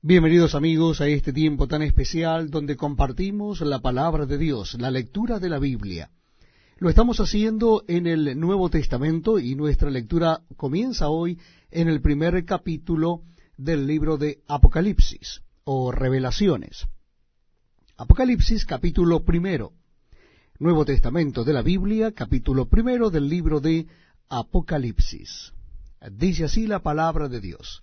Bienvenidos amigos a este tiempo tan especial donde compartimos la palabra de Dios, la lectura de la Biblia. Lo estamos haciendo en el Nuevo Testamento y nuestra lectura comienza hoy en el primer capítulo del libro de Apocalipsis o Revelaciones. Apocalipsis capítulo primero. Nuevo Testamento de la Biblia, capítulo primero del libro de Apocalipsis. Dice así la palabra de Dios.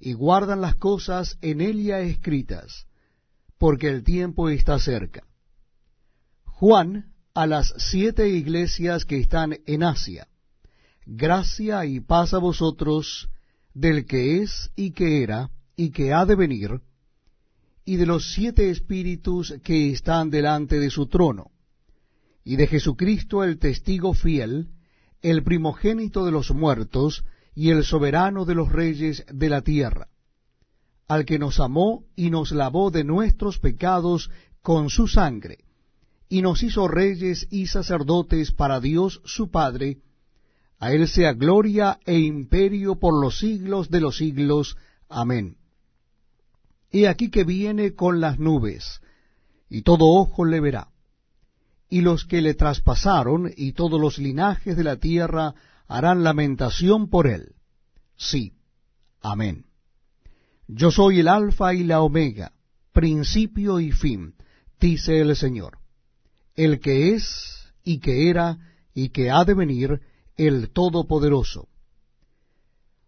y guardan las cosas en ella escritas, porque el tiempo está cerca. Juan, a las siete iglesias que están en Asia, gracia y paz a vosotros del que es y que era y que ha de venir, y de los siete espíritus que están delante de su trono, y de Jesucristo el testigo fiel, el primogénito de los muertos, y el soberano de los reyes de la tierra, al que nos amó y nos lavó de nuestros pecados con su sangre, y nos hizo reyes y sacerdotes para Dios su Padre, a él sea gloria e imperio por los siglos de los siglos. Amén. He aquí que viene con las nubes, y todo ojo le verá, y los que le traspasaron y todos los linajes de la tierra harán lamentación por él. Sí. Amén. Yo soy el Alfa y la Omega, principio y fin, dice el Señor, el que es y que era y que ha de venir, el Todopoderoso.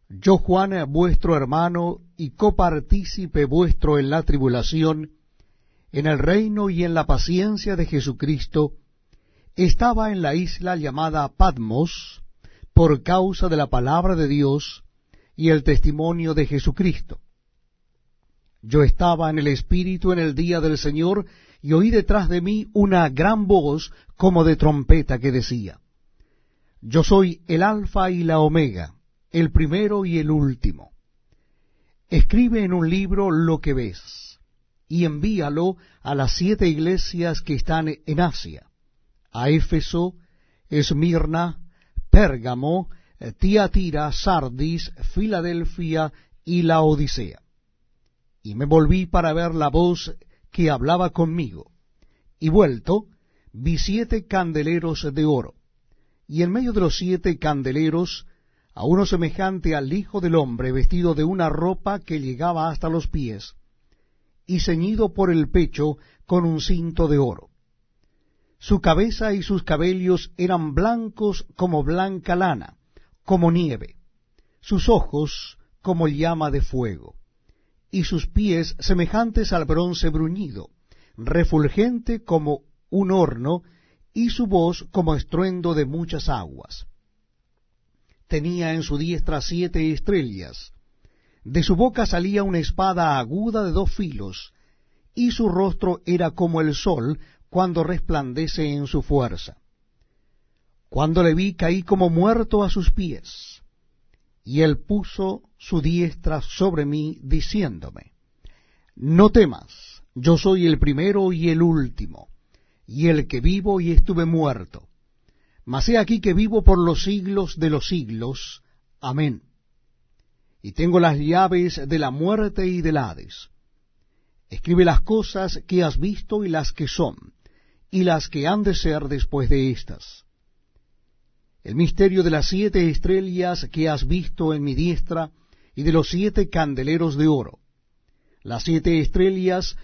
Yo, Juan, vuestro hermano y copartícipe vuestro en la tribulación, en el reino y en la paciencia de Jesucristo, estaba en la isla llamada Patmos, por causa de la palabra de Dios y el testimonio de Jesucristo. Yo estaba en el Espíritu en el día del Señor y oí detrás de mí una gran voz como de trompeta que decía, Yo soy el Alfa y la Omega, el primero y el último. Escribe en un libro lo que ves y envíalo a las siete iglesias que están en Asia, a Éfeso, Esmirna, Pérgamo, Tiatira, Sardis, Filadelfia y la Odisea. Y me volví para ver la voz que hablaba conmigo, y vuelto, vi siete candeleros de oro, y en medio de los siete candeleros, a uno semejante al Hijo del Hombre, vestido de una ropa que llegaba hasta los pies, y ceñido por el pecho con un cinto de oro. Su cabeza y sus cabellos eran blancos como blanca lana, como nieve, sus ojos como llama de fuego, y sus pies semejantes al bronce bruñido, refulgente como un horno, y su voz como estruendo de muchas aguas. Tenía en su diestra siete estrellas, de su boca salía una espada aguda de dos filos, y su rostro era como el sol cuando resplandece en su fuerza. Cuando le vi caí como muerto a sus pies, y él puso su diestra sobre mí, diciéndome, No temas, yo soy el primero y el último, y el que vivo y estuve muerto. Mas he aquí que vivo por los siglos de los siglos. Amén. Y tengo las llaves de la muerte y del Hades. Escribe las cosas que has visto y las que son, y las que han de ser después de éstas el misterio de las siete estrellas que has visto en mi diestra y de los siete candeleros de oro. Las siete estrellas